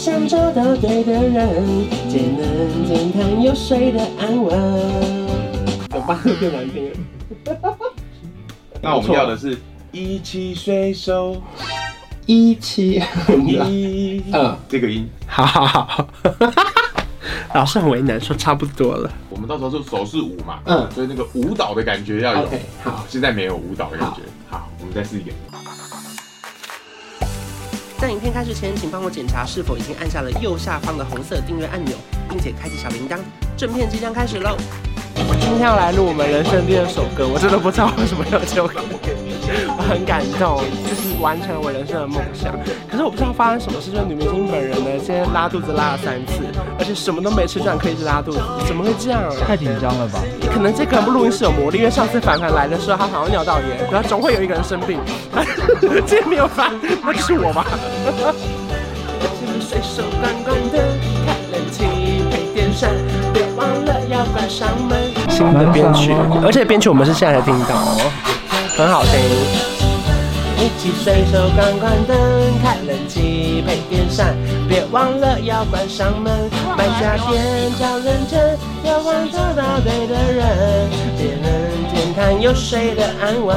想找到对的人，节能健康又睡得安稳。有八个变难听了。那我们要的是一起随手，一起一，嗯，这个音。好好好。老师很为难，说差不多了。我们到时候是手势舞嘛，嗯，所以那个舞蹈的感觉要有。OK，好，现在没有舞蹈的感觉。好，好，我们再试一遍。在影片开始前，请帮我检查是否已经按下了右下方的红色订阅按钮，并且开启小铃铛。正片即将开始喽！今天要来录我们人生第二首歌，我真的不知道为什么要这样。我 很感动，就是完成了我人生的梦想。可是我不知道发生什么事，就是女明星本人呢，今天拉肚子拉了三次，而且什么都没吃，居然可以一直拉肚子，怎么会这样？太紧张了吧？可能这个录音室有魔力，因为上次凡凡来的时候，他好像尿道炎，然后总会有一个人生病。今天没有发，那就是我吧。随手关关灯，开冷气，配电扇，别忘了要关上门。新的编曲，而且编曲我们是现在才听到哦。很好听，一起随手关关灯，开冷气，配电扇，别忘了要关上门。买家电找认真，要忘找到对的人，别能减碳又睡得安稳。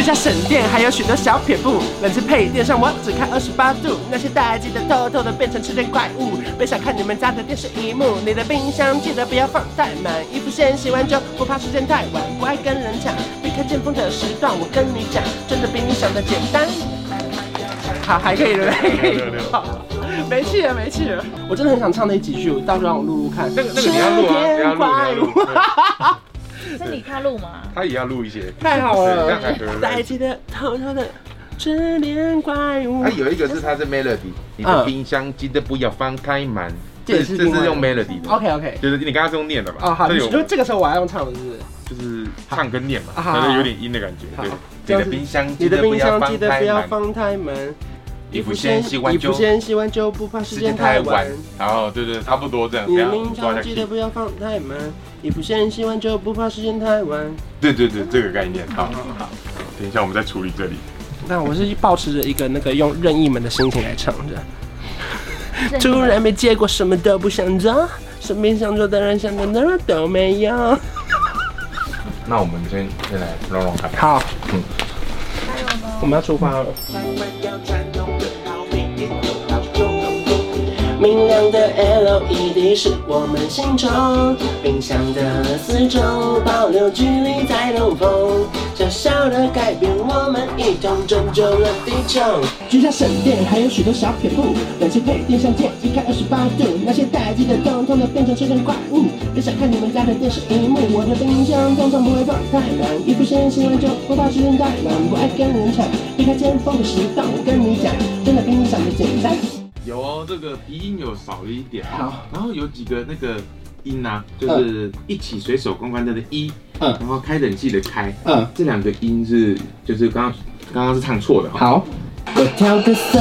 居家省电，还有许多小撇步。冷气配电上，我只开二十八度。那些待机的偷偷的变成吃电怪物。别想看你们家的电视荧幕。你的冰箱记得不要放太满。衣服先洗完就不怕时间太晚。不爱跟人抢，避开尖峰的时段。我跟你讲，真的比你想的简单。好，还可以了，还可以。好，没气了，没气了。我真的很想唱那几句，到时候让我录录看。那个，那个你要录啊，你要录。是你他录吗？他也要录一些，太好了，这样才可以。带起的偷偷的吃点怪物。他有一个是他是 melody，你的冰箱记得不要放太满。这这是用 melody 的。OK OK，就是你刚刚是用念的吧？哦好，就这个时候我要用唱的是，就是唱跟念嘛，它就有点音的感觉。对，你的冰箱记得不要放太满。衣服先洗完就，衣服先洗完就不怕时间太晚。然后对对，差不多这样。你的冰箱记得不要放太慢。衣服先洗完就不怕时间太晚。对对对，这个概念。好，好，等一下我们再处理这里。那我是抱持着一个那个用任意门的心情来唱的。突然没结果，什么都不想做，身边想做的人想的哪儿都没有。那我们先先来弄弄看。好，嗯。我们要出发了。明亮的 LED 是我们心中，冰箱的四周保留距离再通风，小小的改变我们一同拯救了地球。居家省电还有许多小撇步，冷气配电箱键一开二十八度，那些待机的通通的变成吃电怪物。别想看你们家的电视荧幕，我的冰箱通常不会放太满，衣服先洗完就不怕时间太晚，不爱跟人抢，避开尖峰的时段。我跟你讲，真的比你想的简单。有哦，这个鼻音有少了一点。好，然后有几个那个音呢，就是一起随手关关灯的一，嗯，然后开冷气的开，嗯，这两个音是就是刚刚刚刚是唱错的。好，我调个色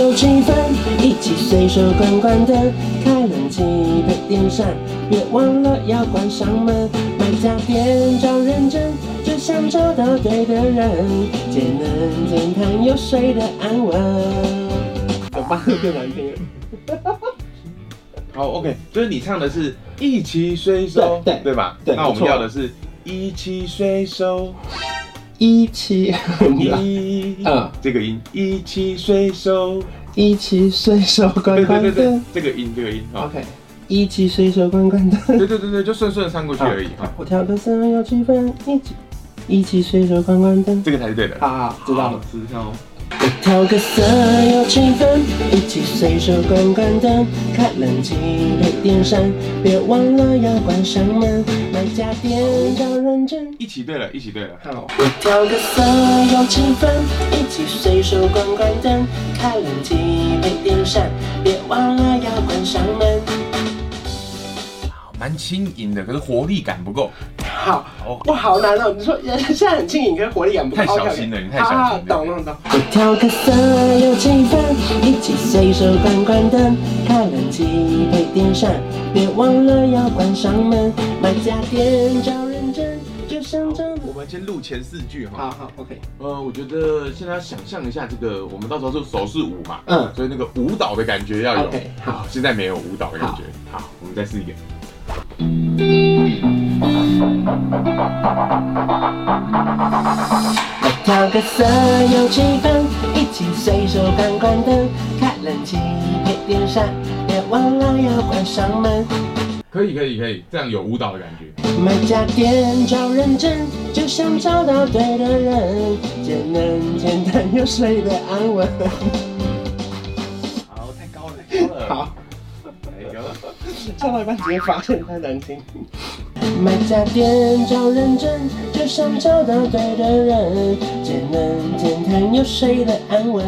有气氛，一起随手关关灯，开冷气配电扇，别忘了要关上门。买家电找认真，只想找到对的人，节能减碳又睡得安稳。有八个变难听了。好，OK，所以你唱的是一起随手，对对吧？对。那我们要的是一起随手，一起一，嗯，这个音，一起随手，一起随手关关灯，这个音，这个音，OK，一起随手关关灯，对对对对，就顺顺的唱过去而已。我调个色有七分，一起一起随手关关灯，这个才是对的。好好，知道了，知道。我调个色有气氛，一起随手关关灯，开冷气配电扇，别忘了要关上门。买家电要认真。一起对了，一起对了。好。我调个色有气氛，一起随手关关灯，开冷气配电扇，别忘了要关上门。蛮轻盈的，可是活力感不够。好，哇，好难哦！你说 现在很轻盈，可是活力感不够。太小心了，你太小心了。懂懂懂。我调个色有气氛，一起随手关关灯，开冷气配电扇，别忘了要关上门。买家电找认真，就像这。们先录前四句哈。好好，OK。呃，我觉得现在要想象一下这个，我们到时候是手势舞嘛，嗯，所以那个舞蹈的感觉要有。OK，好，现在没有舞蹈的感觉。好，我们再试一个。来调个色有气氛，一起随手关关灯，开冷气配电扇，别忘了要关上门。可以可以可以，这样有舞蹈的感觉。买家电找认真，就像找到对的人，简单简单又睡得安稳。好，太高了，太高了。好，来有。唱到一半直接发现太难听。买家电找认真，就想找到对的人，节能简单又睡得安稳。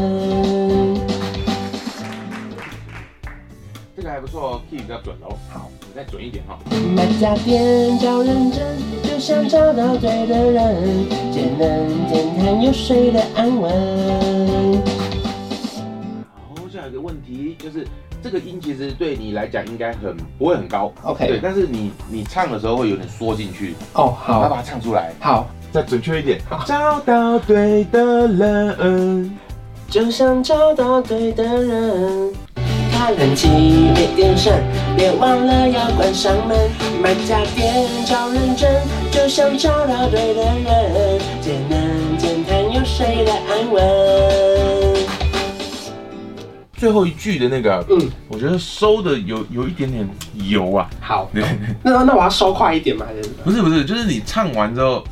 这个还不错哦，key 比较准哦。好。你再准一点哈。买家电找认真，就想找到对的人，节能减碳又睡得安稳。好，下一个问题就是，这个音其实对你来讲应该很不会很高，OK？对，但是你你唱的时候会有点缩进去。哦，好，要把它唱出来。好，再准确一点。找到对的人，就像找到对的人。开冷气，别电扇，别忘了要关上门。买家电找认真，就像找到对的人，节能减碳又睡得安稳。最后一句的那个，嗯，我觉得收的有有一点点油啊。好，那那我要收快一点嘛？还是不是不是，就是你唱完之后。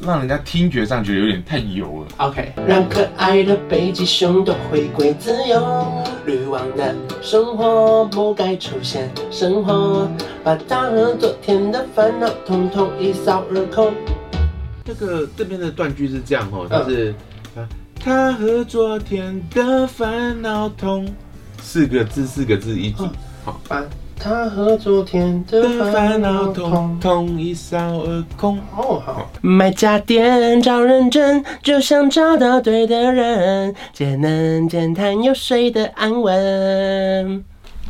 让人家听觉上觉得有点太油了。OK，让可爱的北极熊都回归自由，滤网的生活不该出现生活，把它和昨天的烦恼统统一扫而空。这个这边的断句是这样哦，就是他和昨天的烦恼同，四个字四个字一句，好。他和昨天的烦恼同同一扫而空。哦，好。买家电找认真，就像找到对的人，简能减碳又睡得安稳。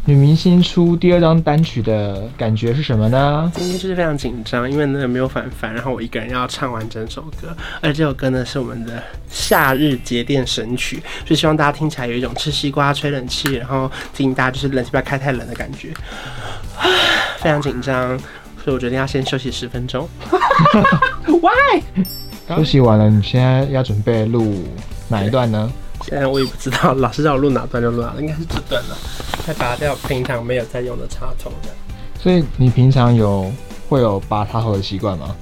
女明星出第二张单曲的感觉是什么呢？今天就是非常紧张，因为呢没有反凡，然后我一个人要唱完整首歌，而且这首歌呢是我们的夏日节电神曲，所以希望大家听起来有一种吃西瓜吹冷气，然后提醒大家就是冷气不要开太冷的感觉。非常紧张，所以我决定要先休息十分钟。Why？休息完了，你现在要准备录哪一段呢？现在我也不知道，老师让我录哪段就录哪，应该是这段了。再拔掉平常没有在用的插头的。所以你平常有会有拔插头的习惯吗？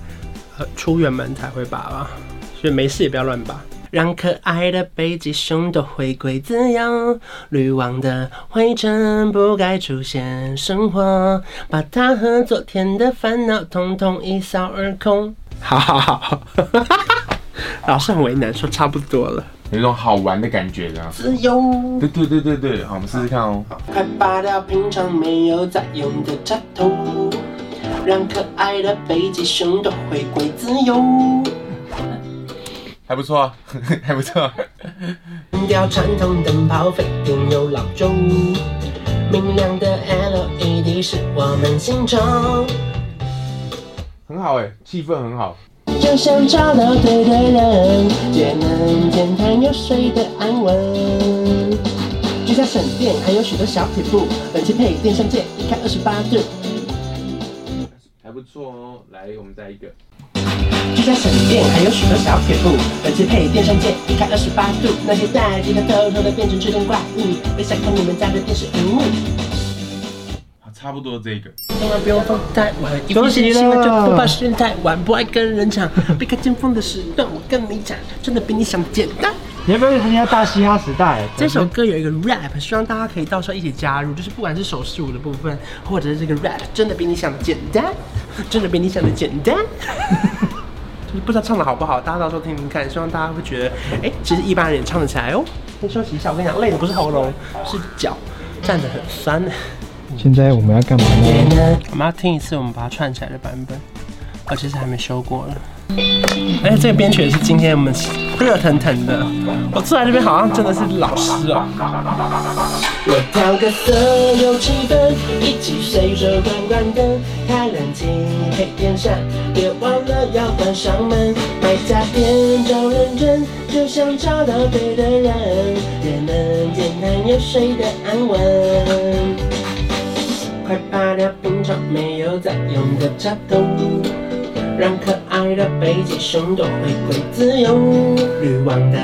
呃，出远门才会拔吧，所以没事也不要乱拔。让可爱的北极熊都回归自由，滤网的灰尘不该出现生活，把它和昨天的烦恼统统一扫而空。好好好，老师很为难，说差不多了。有一种好玩的感觉，这样。自由。对对对对对，好，我们试试看哦。快拔掉平常没有在用的插头，让可爱的北极熊都回归自由。还不错啊，还不错。扔掉传统灯泡，废电又老旧，明亮的 LED 是我们心中。很好哎，气氛很好。就像找到对的人，得安稳。居家省电还有许多小撇步，冷气配电扇键一开二十八度，还不错哦。来，我们再一个。居家省电还有许多小撇步，冷气配电扇键一开二十八度，那些大机它偷偷的变成智能怪物，别想看你们家的电视荧幕。差不多这个，千万不用放太晚，休息了就不怕时间太晚，不爱跟人抢，避开尖峰的时段。我跟你讲，真的比你想的简单。你要不要参加大嘻哈时代？这首歌有一个 rap，希望大家可以到时候一起加入，就是不管是手势舞的部分，或者是这个 rap，真的比你想的简单，真的比你想的简单。就是不知道唱的好不好，大家到时候听听看，希望大家会觉得，哎、欸，其实一般人也唱得起来哦。先休息一下，我跟你讲，累的不是喉咙，是脚，站得很酸。现在我们要干嘛呢？我们要听一次我们把它串起来的版本，而且是还没修过了。而且这个编曲也是今天我们热腾腾的。我坐在这边好像真的是老师哦。我调个色有气氛，一起随手关关灯，开冷气配电扇，别忘了要关上门。买家电找认真，就像找到对的人，节能减碳又睡得安稳。快拔掉平常没有在用的插头，让可的北极熊都回归自由。滤网的。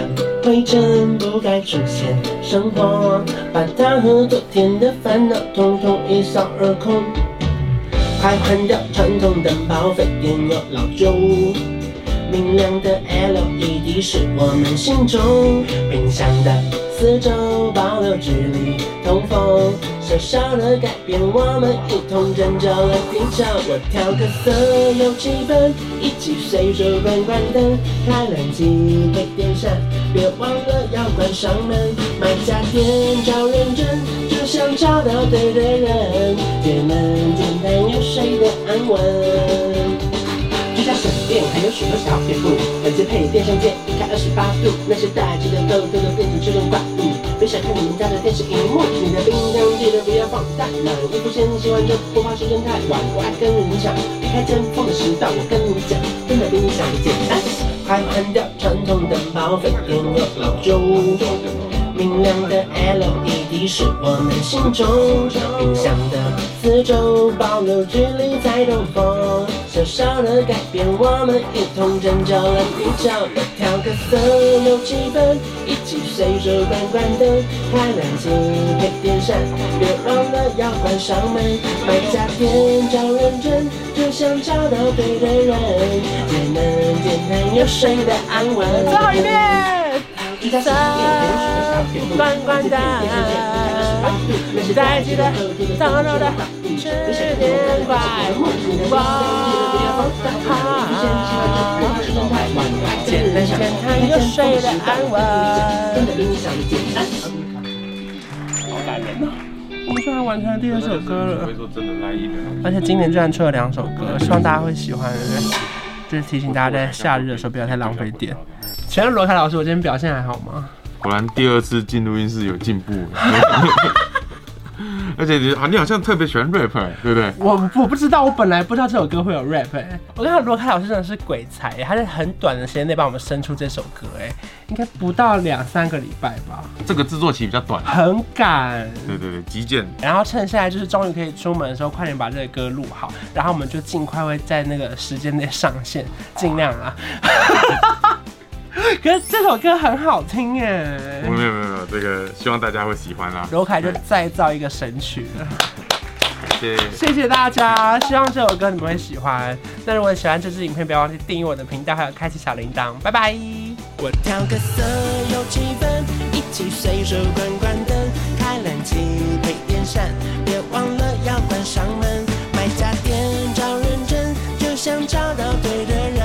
灰尘不该出现，生活把它和昨天的烦恼统统一扫而空。快换掉传统灯泡，费电又老旧。明亮的 LED 是我们心中冰箱的。四周保留距离，通风，小小的改变，我们一同拯救了地球。我调个色有气氛，一起随手关关灯，开冷气配电扇，别忘了要关上门。买家电找认真，就像找到对的人，节能减碳又睡得安稳。居家省电还有许多小撇步，冷气配电扇键一开二十八度，那些待机的都都都变成自动挂。别想看你们家的电视荧幕，你的冰箱记得不要放太满，衣服先洗完就不怕时间太晚。我爱跟人抢，离开尖峰的时段，我跟你讲，真的比你想的简单。快换掉传统灯泡，费电又老旧。明亮的 LED 是我们心中冰箱的四周保留距离才通风，小小的改变，我们一同拯救了地球。调个色有气氛，随手关关灯，开冷气配电扇，别忘了要关上门。买家电找认真，就想找到对的人，也能简单又睡的安稳。最后一遍。关关灯，在记得早早的吃点乖，哇哈！节能减碳又睡得安稳。好感人呐！我们居然完成了第二首歌了，而且今年居然出了两首歌，希望大家会喜欢。就是提醒大家在夏日的时候不要太浪费电。请问罗凯老师，我今天表现还好吗？果然第二次进录音室有进步。而且你好，你好像特别喜欢 rap，对不对？我我不知道，我本来不知道这首歌会有 rap。我看到罗凯老师真的是鬼才，他在很短的时间内帮我们生出这首歌，哎，应该不到两三个礼拜吧。这个制作期比较短，很赶。对对对，急件。然后趁现在就是终于可以出门的时候，快点把这个歌录好，然后我们就尽快会在那个时间内上线，尽量啊。可是这首歌很好听耶！没有没有没有，这个希望大家会喜欢啦。罗凯就再造一个神曲了。谢谢谢谢大家，希望这首歌你们会喜欢。那如果喜欢这支影片，不要忘记订阅我的频道，还有开启小铃铛。拜拜。我调个色有气氛，一起随手关关灯，开冷气配电扇，别忘了要关上门。买家电找认真，就像找到对的。